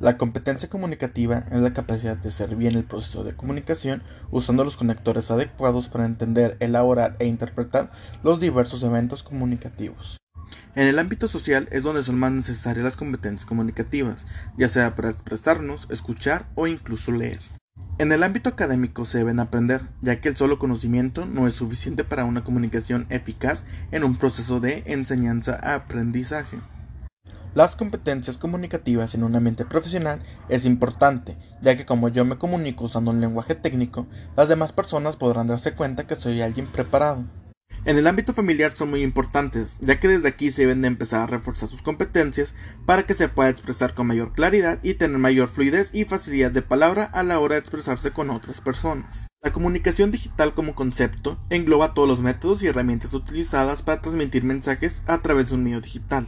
La competencia comunicativa es la capacidad de hacer bien el proceso de comunicación usando los conectores adecuados para entender, elaborar e interpretar los diversos eventos comunicativos. En el ámbito social es donde son más necesarias las competencias comunicativas, ya sea para expresarnos, escuchar o incluso leer. En el ámbito académico se deben aprender, ya que el solo conocimiento no es suficiente para una comunicación eficaz en un proceso de enseñanza-aprendizaje. Las competencias comunicativas en un ambiente profesional es importante, ya que como yo me comunico usando un lenguaje técnico, las demás personas podrán darse cuenta que soy alguien preparado. En el ámbito familiar son muy importantes, ya que desde aquí se deben de empezar a reforzar sus competencias para que se pueda expresar con mayor claridad y tener mayor fluidez y facilidad de palabra a la hora de expresarse con otras personas. La comunicación digital como concepto engloba todos los métodos y herramientas utilizadas para transmitir mensajes a través de un medio digital.